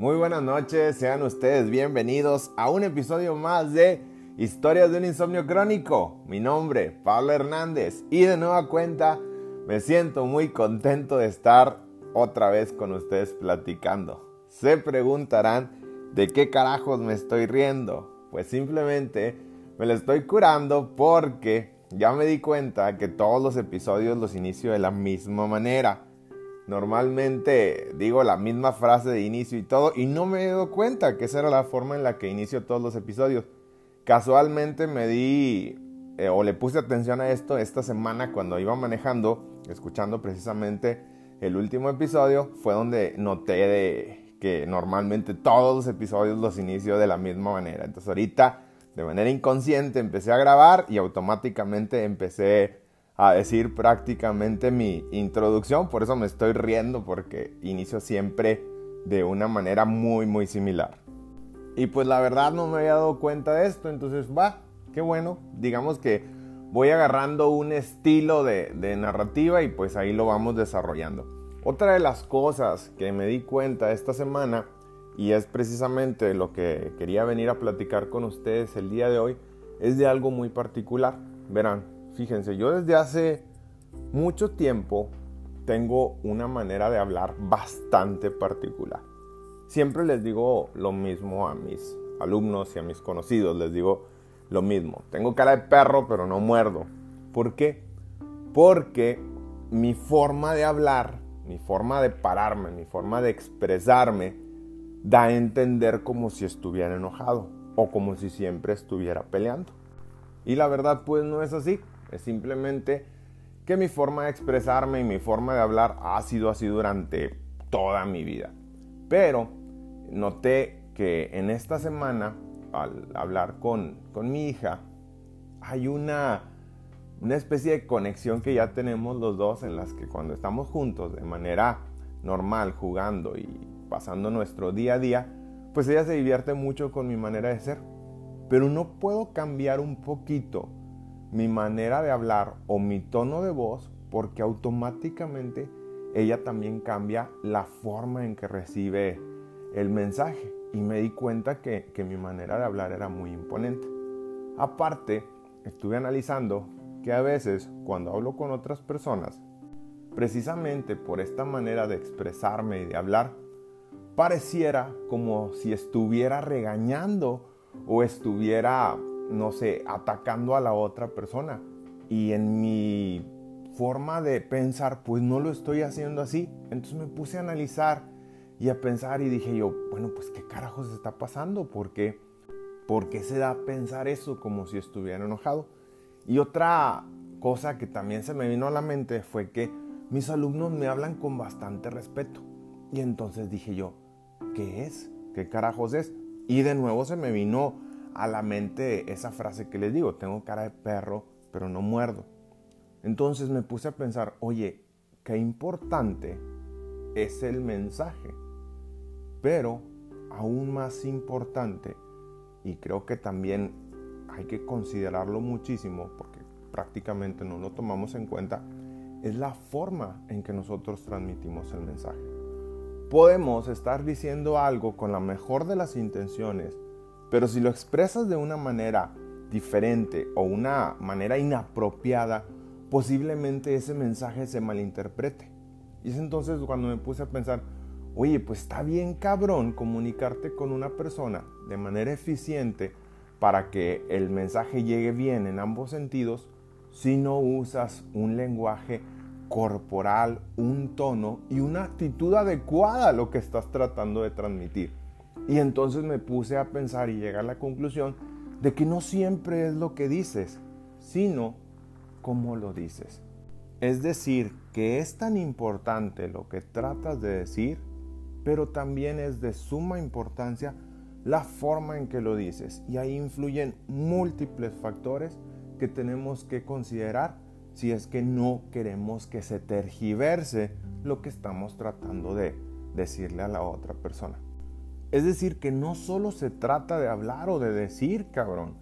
Muy buenas noches, sean ustedes bienvenidos a un episodio más de Historias de un insomnio crónico. Mi nombre, Pablo Hernández, y de nueva cuenta me siento muy contento de estar otra vez con ustedes platicando. Se preguntarán de qué carajos me estoy riendo. Pues simplemente me lo estoy curando porque ya me di cuenta que todos los episodios los inicio de la misma manera. Normalmente digo la misma frase de inicio y todo y no me he dado cuenta que esa era la forma en la que inicio todos los episodios. Casualmente me di eh, o le puse atención a esto esta semana cuando iba manejando, escuchando precisamente el último episodio, fue donde noté que normalmente todos los episodios los inicio de la misma manera. Entonces ahorita de manera inconsciente empecé a grabar y automáticamente empecé a decir prácticamente mi introducción, por eso me estoy riendo porque inicio siempre de una manera muy muy similar. Y pues la verdad no me había dado cuenta de esto, entonces va, qué bueno, digamos que voy agarrando un estilo de, de narrativa y pues ahí lo vamos desarrollando. Otra de las cosas que me di cuenta esta semana y es precisamente lo que quería venir a platicar con ustedes el día de hoy, es de algo muy particular. Verán, Fíjense, yo desde hace mucho tiempo tengo una manera de hablar bastante particular. Siempre les digo lo mismo a mis alumnos y a mis conocidos, les digo lo mismo. Tengo cara de perro, pero no muerdo. ¿Por qué? Porque mi forma de hablar, mi forma de pararme, mi forma de expresarme, da a entender como si estuviera enojado o como si siempre estuviera peleando. Y la verdad pues no es así. Es simplemente que mi forma de expresarme y mi forma de hablar ha sido así durante toda mi vida. Pero noté que en esta semana, al hablar con, con mi hija, hay una, una especie de conexión que ya tenemos los dos en las que cuando estamos juntos de manera normal, jugando y pasando nuestro día a día, pues ella se divierte mucho con mi manera de ser. Pero no puedo cambiar un poquito mi manera de hablar o mi tono de voz porque automáticamente ella también cambia la forma en que recibe el mensaje y me di cuenta que, que mi manera de hablar era muy imponente. Aparte, estuve analizando que a veces cuando hablo con otras personas, precisamente por esta manera de expresarme y de hablar, pareciera como si estuviera regañando o estuviera no sé, atacando a la otra persona. Y en mi forma de pensar, pues no lo estoy haciendo así. Entonces me puse a analizar y a pensar y dije yo, bueno, pues qué carajos está pasando, ¿por qué? ¿Por qué se da a pensar eso como si estuviera enojado? Y otra cosa que también se me vino a la mente fue que mis alumnos me hablan con bastante respeto. Y entonces dije yo, ¿qué es? ¿Qué carajos es? Y de nuevo se me vino a la mente esa frase que les digo, tengo cara de perro, pero no muerdo. Entonces me puse a pensar, oye, qué importante es el mensaje, pero aún más importante, y creo que también hay que considerarlo muchísimo, porque prácticamente no lo tomamos en cuenta, es la forma en que nosotros transmitimos el mensaje. Podemos estar diciendo algo con la mejor de las intenciones, pero si lo expresas de una manera diferente o una manera inapropiada, posiblemente ese mensaje se malinterprete. Y es entonces cuando me puse a pensar, oye, pues está bien cabrón comunicarte con una persona de manera eficiente para que el mensaje llegue bien en ambos sentidos si no usas un lenguaje corporal, un tono y una actitud adecuada a lo que estás tratando de transmitir. Y entonces me puse a pensar y llegar a la conclusión de que no siempre es lo que dices, sino cómo lo dices. Es decir, que es tan importante lo que tratas de decir, pero también es de suma importancia la forma en que lo dices. Y ahí influyen múltiples factores que tenemos que considerar si es que no queremos que se tergiverse lo que estamos tratando de decirle a la otra persona. Es decir, que no solo se trata de hablar o de decir, cabrón,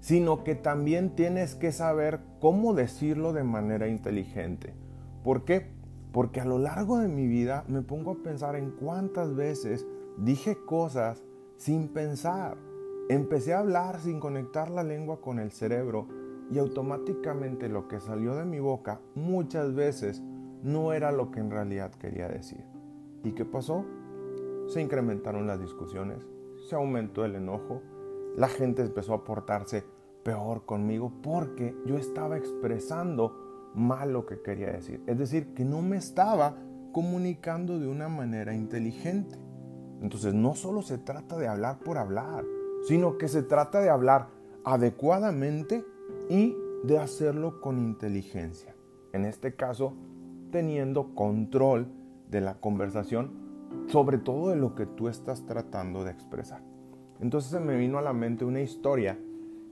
sino que también tienes que saber cómo decirlo de manera inteligente. ¿Por qué? Porque a lo largo de mi vida me pongo a pensar en cuántas veces dije cosas sin pensar. Empecé a hablar sin conectar la lengua con el cerebro y automáticamente lo que salió de mi boca muchas veces no era lo que en realidad quería decir. ¿Y qué pasó? Se incrementaron las discusiones, se aumentó el enojo, la gente empezó a portarse peor conmigo porque yo estaba expresando mal lo que quería decir. Es decir, que no me estaba comunicando de una manera inteligente. Entonces no solo se trata de hablar por hablar, sino que se trata de hablar adecuadamente y de hacerlo con inteligencia. En este caso, teniendo control de la conversación, sobre todo de lo que tú estás tratando de expresar. Entonces se me vino a la mente una historia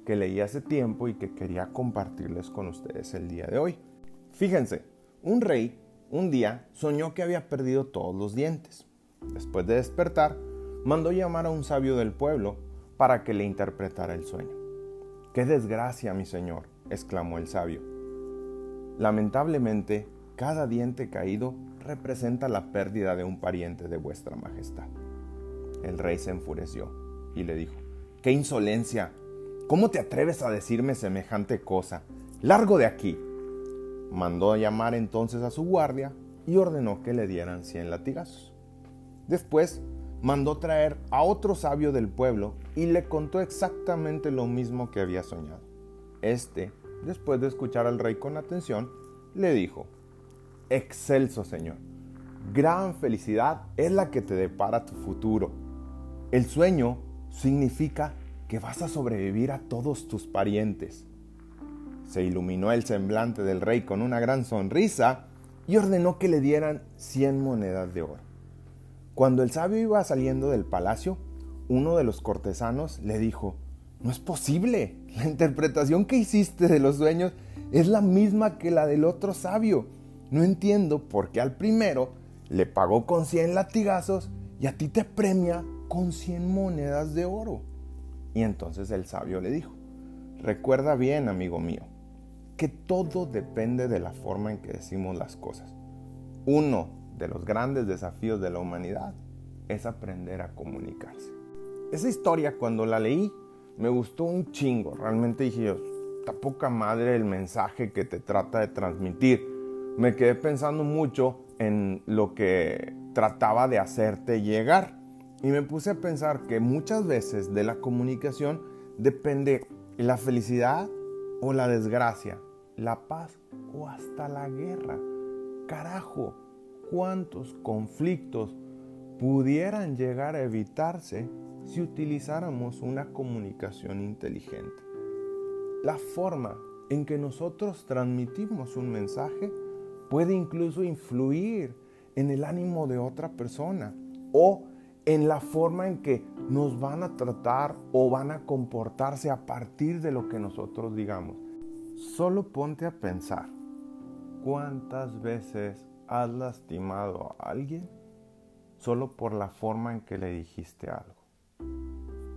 que leí hace tiempo y que quería compartirles con ustedes el día de hoy. Fíjense, un rey un día soñó que había perdido todos los dientes. Después de despertar, mandó llamar a un sabio del pueblo para que le interpretara el sueño. ¡Qué desgracia, mi señor! exclamó el sabio. Lamentablemente, cada diente caído representa la pérdida de un pariente de vuestra majestad. El rey se enfureció y le dijo, ¡Qué insolencia! ¿Cómo te atreves a decirme semejante cosa? Largo de aquí. Mandó llamar entonces a su guardia y ordenó que le dieran cien latigazos. Después mandó traer a otro sabio del pueblo y le contó exactamente lo mismo que había soñado. Este, después de escuchar al rey con atención, le dijo, Excelso Señor, gran felicidad es la que te depara tu futuro. El sueño significa que vas a sobrevivir a todos tus parientes. Se iluminó el semblante del rey con una gran sonrisa y ordenó que le dieran cien monedas de oro. Cuando el sabio iba saliendo del palacio, uno de los cortesanos le dijo, no es posible, la interpretación que hiciste de los sueños es la misma que la del otro sabio. No entiendo por qué al primero le pagó con 100 latigazos y a ti te premia con 100 monedas de oro. Y entonces el sabio le dijo, recuerda bien, amigo mío, que todo depende de la forma en que decimos las cosas. Uno de los grandes desafíos de la humanidad es aprender a comunicarse. Esa historia cuando la leí me gustó un chingo. Realmente dije yo, está poca madre el mensaje que te trata de transmitir. Me quedé pensando mucho en lo que trataba de hacerte llegar. Y me puse a pensar que muchas veces de la comunicación depende la felicidad o la desgracia, la paz o hasta la guerra. Carajo, cuántos conflictos pudieran llegar a evitarse si utilizáramos una comunicación inteligente. La forma en que nosotros transmitimos un mensaje puede incluso influir en el ánimo de otra persona o en la forma en que nos van a tratar o van a comportarse a partir de lo que nosotros digamos. Solo ponte a pensar cuántas veces has lastimado a alguien solo por la forma en que le dijiste algo?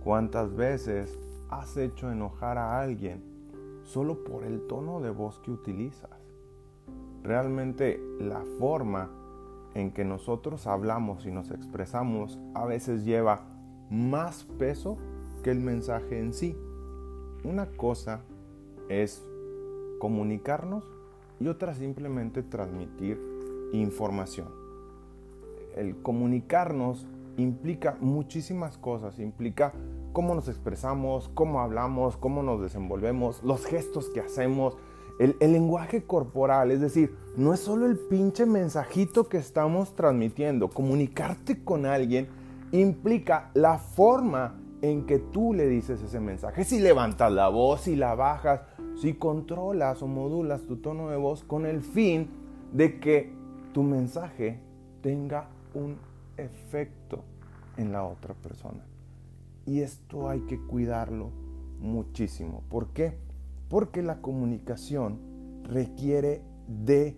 ¿Cuántas veces has hecho enojar a alguien solo por el tono de voz que utilizas? Realmente la forma en que nosotros hablamos y nos expresamos a veces lleva más peso que el mensaje en sí. Una cosa es comunicarnos y otra simplemente transmitir información. El comunicarnos implica muchísimas cosas, implica cómo nos expresamos, cómo hablamos, cómo nos desenvolvemos, los gestos que hacemos, el, lenguaje corporal, es decir, no es solo el pinche mensajito que estamos transmitiendo, comunicarte con alguien implica la forma en que tú le dices ese mensaje, si levantas la voz, si la bajas, si controlas o modulas tu tono de voz con el fin de que tu mensaje tenga un efecto en la otra persona. Y esto hay que cuidarlo muchísimo. ¿Por qué? Porque la comunicación requiere de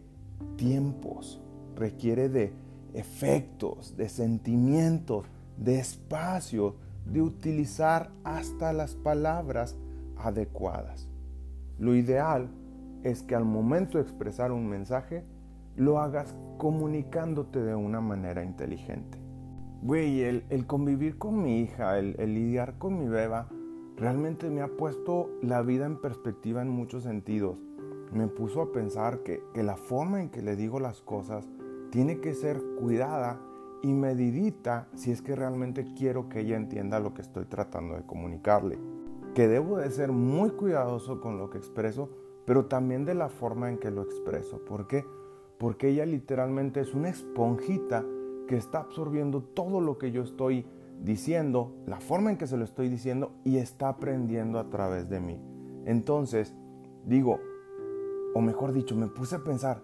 tiempos, requiere de efectos, de sentimientos, de espacios, de utilizar hasta las palabras adecuadas. Lo ideal es que al momento de expresar un mensaje, lo hagas comunicándote de una manera inteligente. güey, el, convivir con mi hija, el, lidiar con mi beba, realmente me ha puesto la vida en perspectiva en muchos sentidos. Me puso a pensar que, la forma en que le digo las cosas tiene que ser cuidada y medidita si es que realmente quiero que ella entienda lo que estoy tratando de comunicarle. Que debo de ser muy cuidadoso con lo que expreso, pero también de la forma en que lo expreso. ¿Por qué? Porque ella literalmente es una esponjita que está absorbiendo todo lo que yo estoy diciendo, la forma en que se lo estoy diciendo y está aprendiendo a través de mí. Entonces, digo, o mejor dicho, me puse a pensar,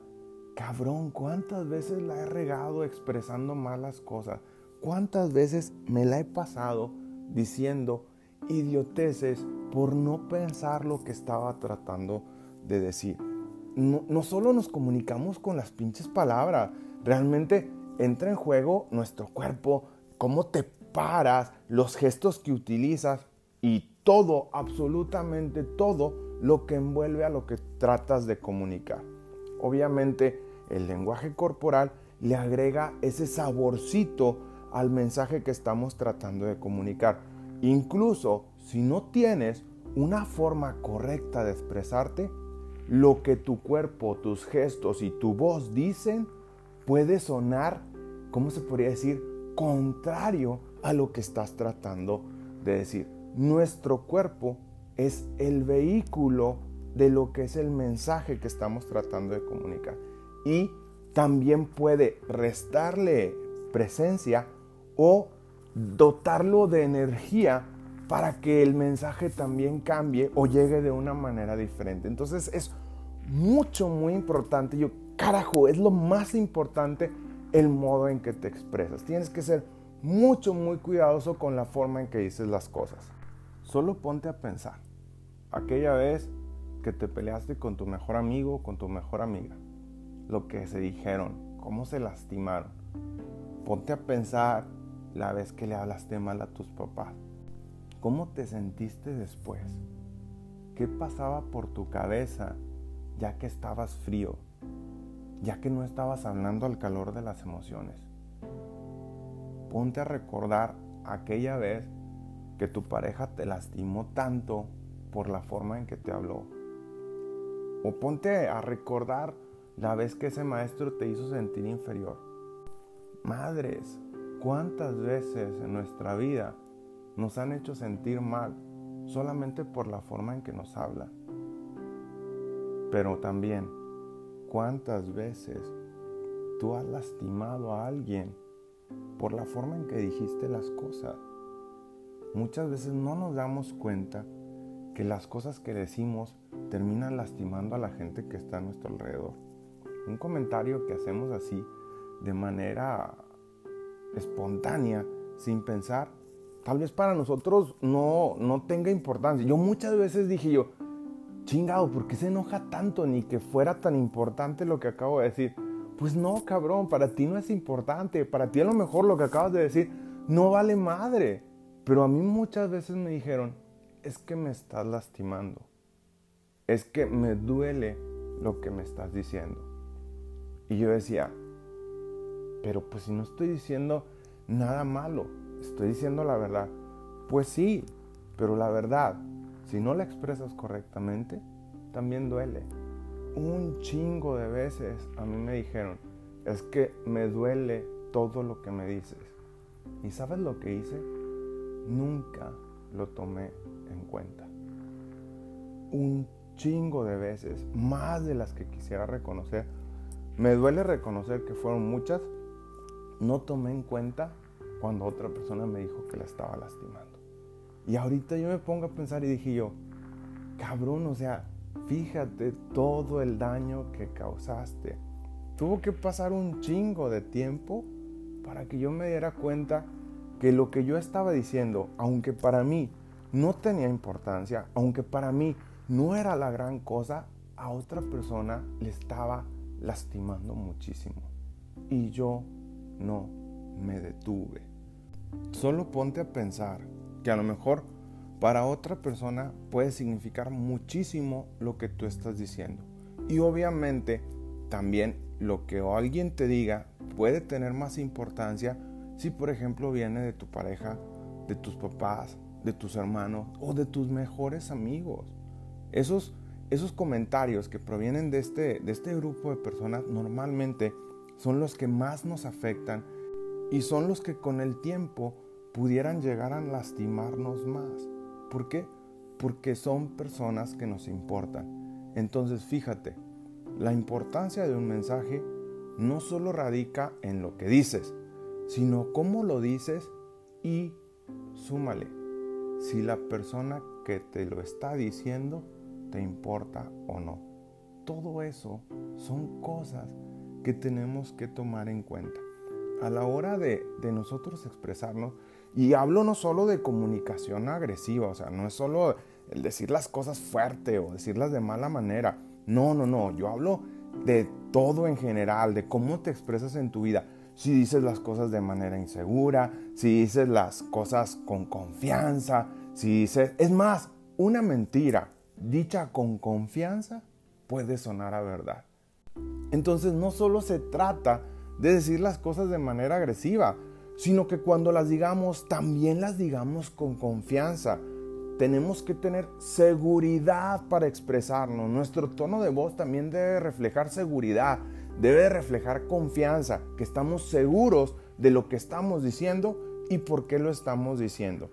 cabrón, ¿cuántas veces la he regado expresando malas cosas? ¿Cuántas veces me la he pasado diciendo idioteces por no pensar lo que estaba tratando de decir? No, no solo nos comunicamos con las pinches palabras, realmente entra en juego nuestro cuerpo, cómo te paras, los gestos que utilizas y todo, absolutamente todo lo que envuelve a lo que tratas de comunicar. Obviamente el lenguaje corporal le agrega ese saborcito al mensaje que estamos tratando de comunicar. Incluso si no tienes una forma correcta de expresarte, lo que tu cuerpo, tus gestos y tu voz dicen puede sonar, ¿cómo se podría decir? Contrario a lo que estás tratando de decir. Nuestro cuerpo es el vehículo de lo que es el mensaje que estamos tratando de comunicar. Y también puede restarle presencia o dotarlo de energía para que el mensaje también cambie o llegue de una manera diferente. Entonces es mucho, muy importante. Yo Carajo, es lo más importante el modo en que te expresas. Tienes que ser mucho, muy cuidadoso con la forma en que dices las cosas. Solo ponte a pensar. Aquella vez que te peleaste con tu mejor amigo, con tu mejor amiga. Lo que se dijeron, cómo se lastimaron. Ponte a pensar la vez que le hablaste mal a tus papás. ¿Cómo te sentiste después? ¿Qué pasaba por tu cabeza ya que estabas frío? ya que no estabas hablando al calor de las emociones. Ponte a recordar aquella vez que tu pareja te lastimó tanto por la forma en que te habló. O ponte a recordar la vez que ese maestro te hizo sentir inferior. Madres, ¿cuántas veces en nuestra vida nos han hecho sentir mal solamente por la forma en que nos hablan? Pero también ¿Cuántas veces tú has lastimado a alguien por la forma en que dijiste las cosas? Muchas veces no nos damos cuenta que las cosas que decimos terminan lastimando a la gente que está a nuestro alrededor. Un comentario que hacemos así de manera espontánea, sin pensar, tal vez para nosotros no, no tenga importancia. Yo muchas veces dije yo, chingado, ¿por qué se enoja tanto? Ni que fuera tan importante lo que acabo de decir. Pues no, cabrón, para ti no es importante. Para ti a lo mejor lo que acabas de decir no vale madre. Pero a mí muchas veces me dijeron, es que me estás lastimando. Es que me duele lo que me estás diciendo. Y yo decía, pero pues si no estoy diciendo nada malo, estoy diciendo la verdad. Pues sí, pero la verdad si no la expresas correctamente, también duele. Un chingo de veces a mí me dijeron, es que me duele todo lo que me dices. ¿Y sabes lo que hice? Nunca lo tomé en cuenta. Un chingo de veces, más de las que quisiera reconocer. Me duele reconocer que fueron muchas. No tomé en cuenta cuando otra persona me dijo que la estaba lastimando. Y ahorita yo me pongo a pensar y dije yo, cabrón, o sea, fíjate todo el daño que causaste. Tuvo que pasar un chingo de tiempo para que yo me diera cuenta que lo que yo estaba diciendo, aunque para mí no tenía importancia, aunque para mí no era la gran cosa, a otra persona le estaba lastimando muchísimo. Y yo no me detuve. Solo ponte a pensar que a lo mejor para otra persona puede significar muchísimo lo que tú estás diciendo. Y obviamente también lo que alguien te diga puede tener más importancia si por ejemplo viene de tu pareja, de tus papás, de tus hermanos o de tus mejores amigos. Esos, esos comentarios que provienen de este, de este grupo de personas normalmente son los que más nos afectan y son los que con el tiempo pudieran llegar a lastimarnos más. ¿Por qué? Porque son personas que nos importan. Entonces fíjate, la importancia de un mensaje no solo radica en lo que dices, sino cómo lo dices y súmale, si la persona que te lo está diciendo te importa o no. Todo eso son cosas que tenemos que tomar en cuenta. A la hora de, de nosotros expresarnos, y hablo no solo de comunicación agresiva, o sea, no es solo el decir las cosas fuerte o decirlas de mala manera. No, no, no, yo hablo de todo en general, de cómo te expresas en tu vida. Si dices las cosas de manera insegura, si dices las cosas con confianza, si dices... Es más, una mentira dicha con confianza puede sonar a verdad. Entonces no solo se trata de decir las cosas de manera agresiva, sino que cuando las digamos, también las digamos con confianza. Tenemos que tener seguridad para expresarnos. Nuestro tono de voz también debe reflejar seguridad, debe reflejar confianza, que estamos seguros de lo que estamos diciendo y por qué lo estamos diciendo.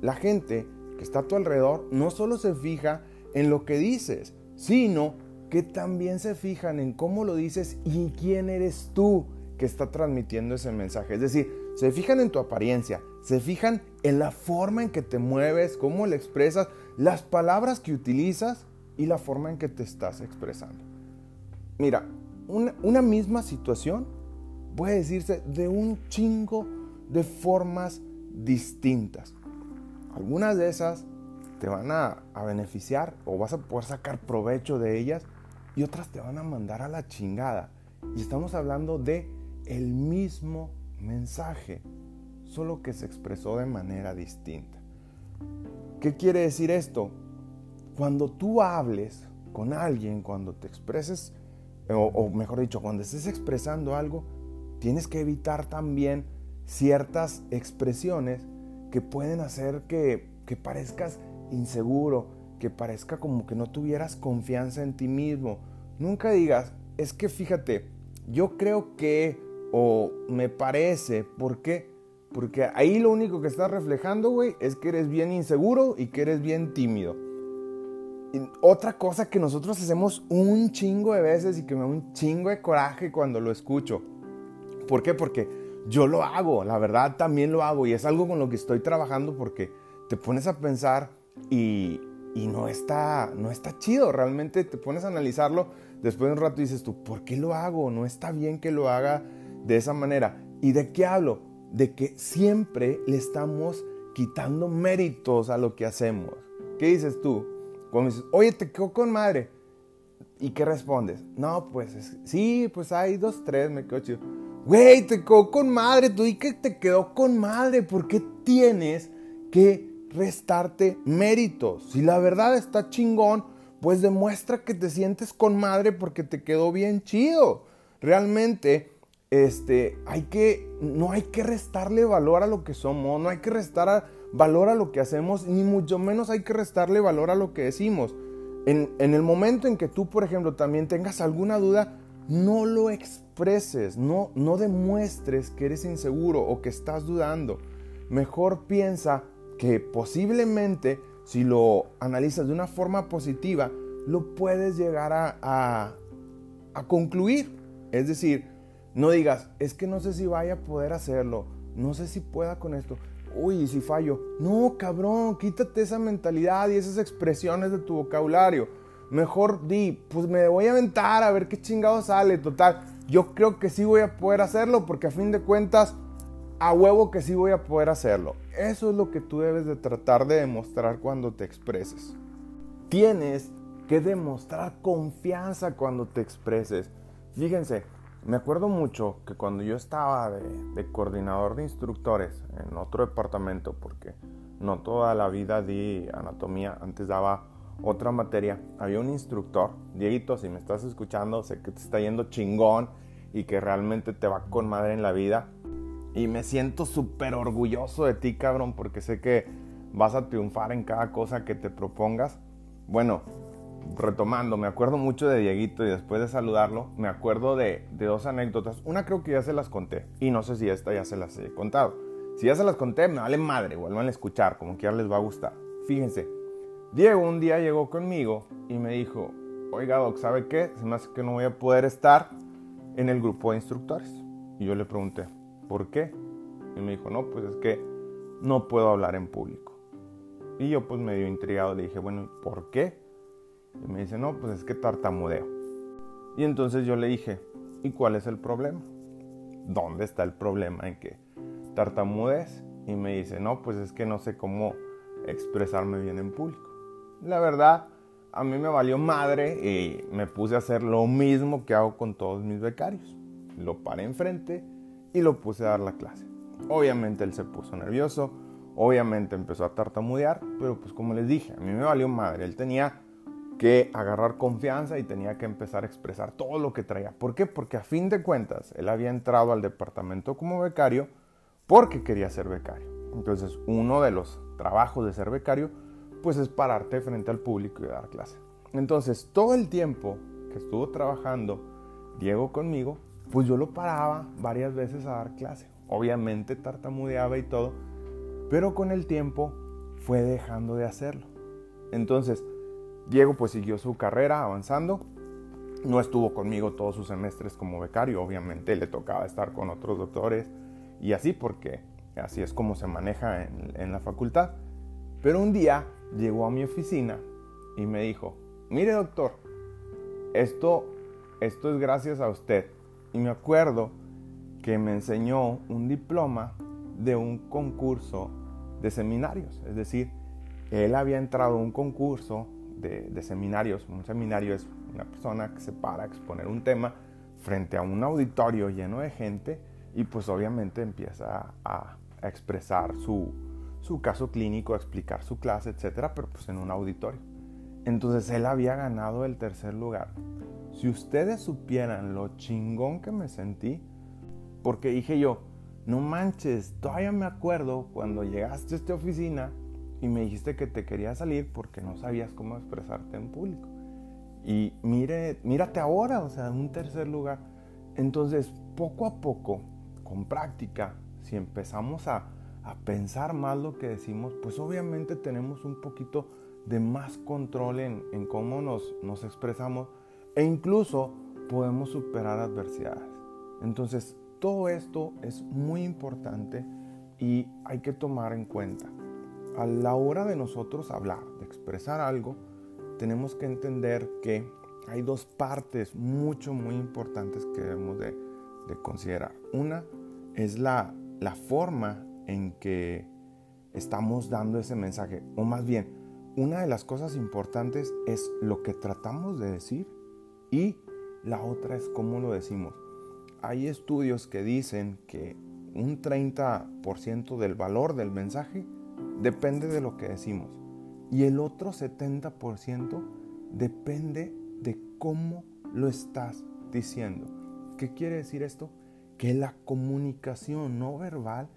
La gente que está a tu alrededor no solo se fija en lo que dices, sino que también se fijan en cómo lo dices y quién eres tú que está transmitiendo ese mensaje. Es decir, se fijan en tu apariencia, se fijan en la forma en que te mueves, cómo le expresas, las palabras que utilizas y la forma en que te estás expresando. Mira, una, misma situación puede decirse de un chingo de formas distintas. Algunas de esas te van a, beneficiar o vas a poder sacar provecho de ellas y otras te van a mandar a la chingada. Y estamos hablando de el mismo mensaje, solo que se expresó de manera distinta. ¿Qué quiere decir esto? Cuando tú hables con alguien, cuando te expreses, o, o mejor dicho, cuando estés expresando algo, tienes que evitar también ciertas expresiones que pueden hacer que, que parezcas inseguro, que parezca como que no tuvieras confianza en ti mismo. Nunca digas, es que fíjate, yo creo que o me parece. ¿Por qué? Porque ahí lo único que estás reflejando, güey, es que eres bien inseguro y que eres bien tímido. Otra cosa que nosotros hacemos un chingo de veces y que me da un chingo de coraje cuando lo escucho. ¿Por qué? Porque yo lo hago, la verdad también lo hago y es algo con lo que estoy trabajando porque te pones a pensar y, no, está, no está chido, realmente te pones a analizarlo después de un rato dices tú, ¿por qué lo hago? No está bien que lo haga de esa manera. ¿Y de qué hablo? De que siempre le estamos quitando méritos a lo que hacemos. ¿Qué dices tú? Cuando dices, oye, te quedó con madre. ¿Y qué respondes? No, pues sí, pues hay dos, tres, me quedo chido. Güey, te quedó con madre, tú y que te quedó con madre. ¿Por qué tienes que restarte méritos? Si la verdad está chingón, pues demuestra que te sientes con madre porque te quedó bien chido. Realmente este, hay que, no hay que restarle valor a lo que somos, no hay que restar valor a lo que hacemos, ni mucho menos hay que restarle valor a lo que decimos. En, el momento en que tú, por ejemplo, también tengas alguna duda, no lo expreses, no, no demuestres que eres inseguro o que estás dudando. Mejor piensa que posiblemente, si lo analizas de una forma positiva, lo puedes llegar a, a concluir. Es decir, no digas, es que no sé si vaya a poder hacerlo, no sé si pueda con esto. Uy, si fallo. No, cabrón, quítate esa mentalidad y esas expresiones de tu vocabulario. Mejor di, pues me voy a aventar a ver qué chingado sale. Total, yo creo que sí voy a poder hacerlo porque a fin de cuentas, a huevo que sí voy a poder hacerlo. Eso es lo que tú debes de tratar de demostrar cuando te expreses. Tienes que demostrar confianza cuando te expreses. Fíjense, me acuerdo mucho que cuando yo estaba de, coordinador de instructores en otro departamento, porque no toda la vida di anatomía, antes daba otra materia, había un instructor, Dieguito, si me estás escuchando, sé que te está yendo chingón y que realmente te va con madre en la vida. Y me siento súper orgulloso de ti, cabrón, porque sé que vas a triunfar en cada cosa que te propongas. Bueno, retomando, me acuerdo mucho de Dieguito y después de saludarlo, me acuerdo de, dos anécdotas. Una creo que ya se las conté y no sé si esta ya se las he contado. Si ya se las conté, me vale madre, vuelvan a escuchar, como quiera les va a gustar. Fíjense, Diego un día llegó conmigo y me dijo, oiga Doc, ¿sabe qué? Se me hace que no voy a poder estar en el grupo de instructores. Y yo le pregunté, ¿por qué? Y me dijo, no, pues es que no puedo hablar en público. Y yo pues medio intrigado le dije, bueno, ¿por qué? Y me dice, no, pues es que tartamudeo. Y entonces yo le dije, ¿y cuál es el problema? ¿Dónde está el problema en que tartamudees? Y me dice, no, pues es que no sé cómo expresarme bien en público. La verdad, a mí me valió madre y me puse a hacer lo mismo que hago con todos mis becarios. Lo paré enfrente y lo puse a dar la clase. Obviamente él se puso nervioso, obviamente empezó a tartamudear, pero pues como les dije, a mí me valió madre. Él tenía que agarrar confianza y tenía que empezar a expresar todo lo que traía. ¿Por qué? Porque a fin de cuentas él había entrado al departamento como becario porque quería ser becario. Entonces uno de los trabajos de ser becario pues es pararte frente al público y dar clase. Entonces todo el tiempo que estuvo trabajando Diego conmigo, pues yo lo paraba varias veces a dar clase. Obviamente tartamudeaba y todo, pero con el tiempo fue dejando de hacerlo. Entonces, Diego pues siguió su carrera avanzando. No estuvo conmigo todos sus semestres como becario, obviamente le tocaba estar con otros doctores y así porque así es como se maneja en, la facultad. Pero un día llegó a mi oficina y me dijo, mire doctor, esto, esto es gracias a usted. Y me acuerdo que me enseñó un diploma de un concurso de seminarios. Es decir, él había entrado a un concurso de, seminarios. Un seminario es una persona que se para a exponer un tema frente a un auditorio lleno de gente y pues obviamente empieza a, expresar su, su, caso clínico, a explicar su clase, etcétera, pero pues en un auditorio. Entonces él había ganado el tercer lugar. Si ustedes supieran lo chingón que me sentí, porque dije yo, no manches, todavía me acuerdo cuando llegaste a esta oficina y me dijiste que te quería salir porque no sabías cómo expresarte en público. Y mire, mírate ahora, o sea, en un tercer lugar. Entonces, poco a poco, con práctica, si empezamos a, a pensar más lo que decimos, pues obviamente tenemos un poquito de más control en, en cómo nos, nos expresamos e incluso podemos superar adversidades. Entonces, todo esto es muy importante y hay que tomar en cuenta a la hora de nosotros hablar, de expresar algo, tenemos que entender que hay dos partes mucho, muy importantes que debemos de, considerar. Una es la, la forma en que estamos dando ese mensaje, o más bien, una de las cosas importantes es lo que tratamos de decir y la otra es cómo lo decimos. Hay estudios que dicen que un 30% del valor del mensaje depende de lo que decimos. Y el otro 70% depende de cómo lo estás diciendo. ¿Qué quiere decir esto? Que la comunicación no verbal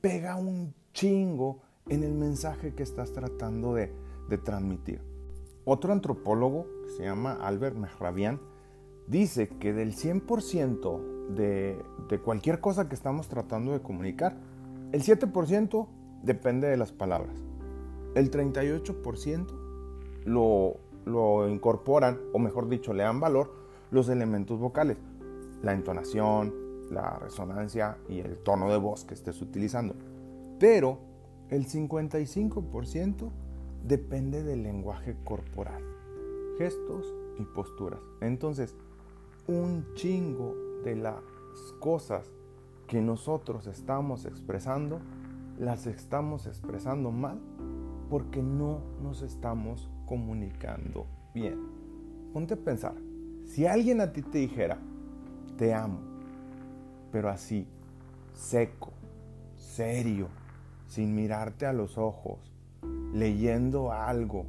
pega un chingo en el mensaje que estás tratando de, transmitir. Otro antropólogo, que se llama Albert Mehrabian, dice que del 100% de, de cualquier cosa que estamos tratando de comunicar, el 7% depende de las palabras. El 38% lo, lo incorporan, o mejor dicho, le dan valor los elementos vocales, la entonación, la resonancia y el tono de voz que estés utilizando. Pero el 55% depende del lenguaje corporal, gestos y posturas. Entonces, un chingo de las cosas que nosotros estamos expresando las estamos expresando mal porque no nos estamos comunicando bien. Ponte a pensar, si alguien a ti te dijera, te amo, pero así, seco, serio, sin mirarte a los ojos, leyendo algo,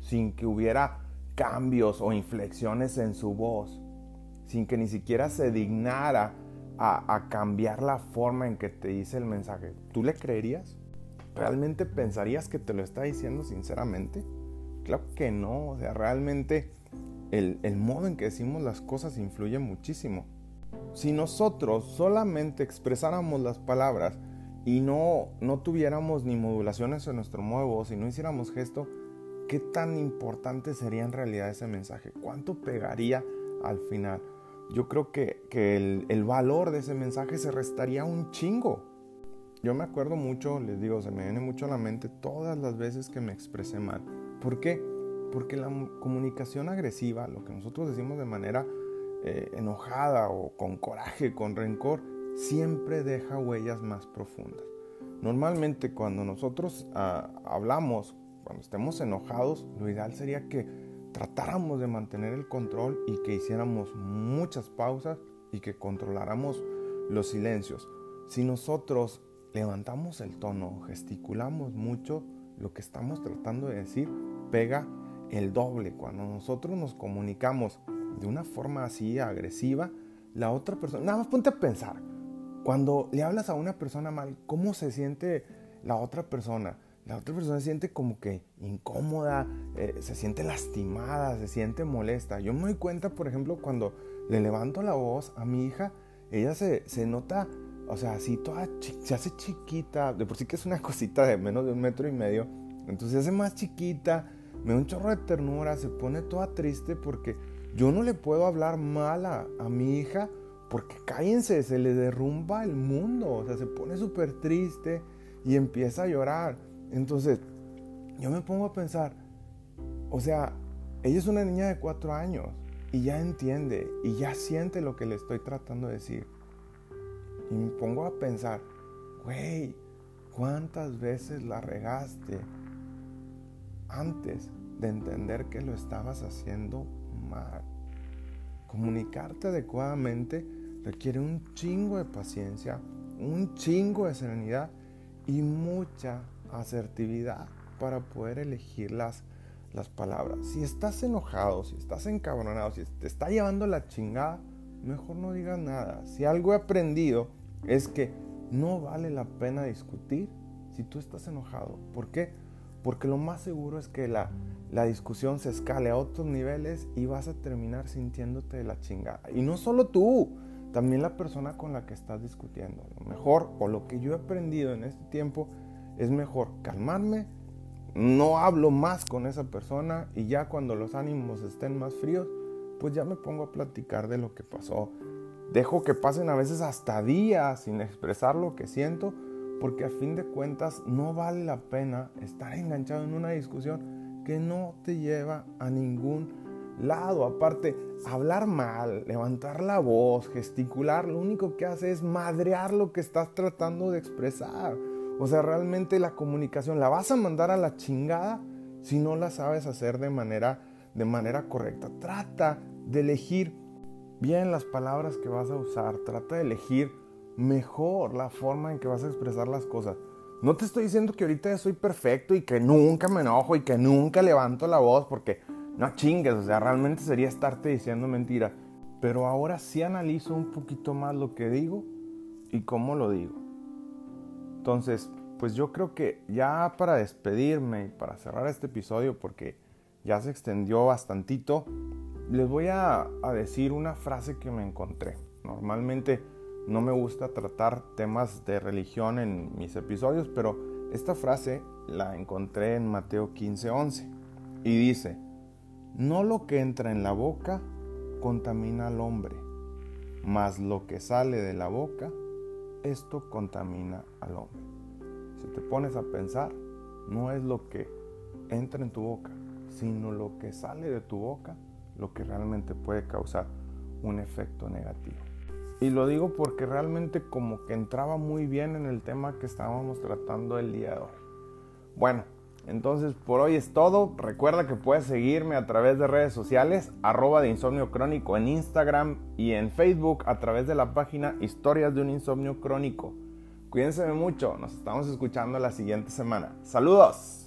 sin que hubiera cambios o inflexiones en su voz, sin que ni siquiera se dignara a, cambiar la forma en que te dice el mensaje, ¿tú le creerías? ¿Realmente pensarías que te lo está diciendo sinceramente? Claro que no, o sea, realmente el, el modo en que decimos las cosas influye muchísimo. Si nosotros solamente expresáramos las palabras y no, no tuviéramos ni modulaciones en nuestro modo y no hiciéramos gesto, ¿qué tan importante sería en realidad ese mensaje? ¿Cuánto pegaría al final? Yo creo que, el, el, valor de ese mensaje se restaría un chingo. Yo me acuerdo mucho, les digo, se me viene mucho a la mente todas las veces que me expresé mal. ¿Por qué? Porque la comunicación agresiva, lo que nosotros decimos de manera eh, enojada o con coraje, con rencor, siempre deja huellas más profundas. Normalmente cuando nosotros ah, hablamos, cuando estemos enojados, lo ideal sería que tratáramos de mantener el control y que hiciéramos muchas pausas y que controláramos los silencios. Si nosotros levantamos el tono, gesticulamos mucho, lo que estamos tratando de decir pega el doble. Cuando nosotros nos comunicamos de una forma así agresiva, la otra persona, nada más ponte a pensar, cuando le hablas a una persona mal, ¿cómo se siente la otra persona? La otra persona se siente como que incómoda, eh, se siente lastimada, se siente molesta. Yo me doy cuenta, por ejemplo, cuando le levanto la voz a mi hija, ella se, se nota, o sea, así toda, se hace chiquita, de por sí que es una cosita de menos de un metro y medio, entonces se hace más chiquita, me da un chorro de ternura, se pone toda triste porque yo no le puedo hablar mal a, mi hija porque cállense, se le derrumba el mundo, o sea, se pone súper triste y empieza a llorar. Entonces, yo me pongo a pensar, o sea, ella es una niña de cuatro años y ya entiende y ya siente lo que le estoy tratando de decir. Y me pongo a pensar, güey, ¿cuántas veces la regaste antes de entender que lo estabas haciendo Comunicarte adecuadamente requiere un chingo de paciencia, un chingo de serenidad y mucha asertividad para poder elegir las, las palabras. Si estás enojado, si estás encabronado, si te está llevando la chingada, mejor no digas nada. Si algo he aprendido es que no vale la pena discutir si tú estás enojado. ¿Por qué? Porque lo más seguro es que la, la discusión se escale a otros niveles y vas a terminar sintiéndote de la chingada. Y no solo tú, también la persona con la que estás discutiendo. Lo mejor o lo que yo he aprendido en este tiempo es mejor calmarme, no hablo más con esa persona y ya cuando los ánimos estén más fríos, pues ya me pongo a platicar de lo que pasó. Dejo que pasen a veces hasta días sin expresar lo que siento, porque a fin de cuentas no vale la pena estar enganchado en una discusión que no te lleva a ningún lado. Aparte, hablar mal, levantar la voz, gesticular, lo único que hace es madrear lo que estás tratando de expresar. O sea, realmente la comunicación la vas a mandar a la chingada si no la sabes hacer de manera, de manera correcta. Trata de elegir bien las palabras que vas a usar. Trata de elegir mejor la forma en que vas a expresar las cosas. No te estoy diciendo que ahorita soy perfecto y que nunca me enojo y que nunca levanto la voz porque no chingues, o sea, realmente sería estarte diciendo mentiras. Pero ahora sí analizo un poquito más lo que digo y cómo lo digo. Entonces, pues yo creo que ya para despedirme y para cerrar este episodio, porque ya se extendió bastantito, les voy a, decir una frase que me encontré. Normalmente no me gusta tratar temas de religión en mis episodios, pero esta frase la encontré en Mateo 15:11 y dice, no lo que entra en la boca contamina al hombre, mas lo que sale de la boca, esto contamina al hombre. Si te pones a pensar, no es lo que entra en tu boca, sino lo que sale de tu boca lo que realmente puede causar un efecto negativo. Y lo digo porque realmente como que entraba muy bien en el tema que estábamos tratando el día de hoy. Bueno, entonces por hoy es todo. Recuerda que puedes seguirme a través de redes sociales, arroba de insomnio crónico en Instagram y en Facebook a través de la página Historias de un insomnio crónico. Cuídense mucho, nos estamos escuchando la siguiente semana. Saludos.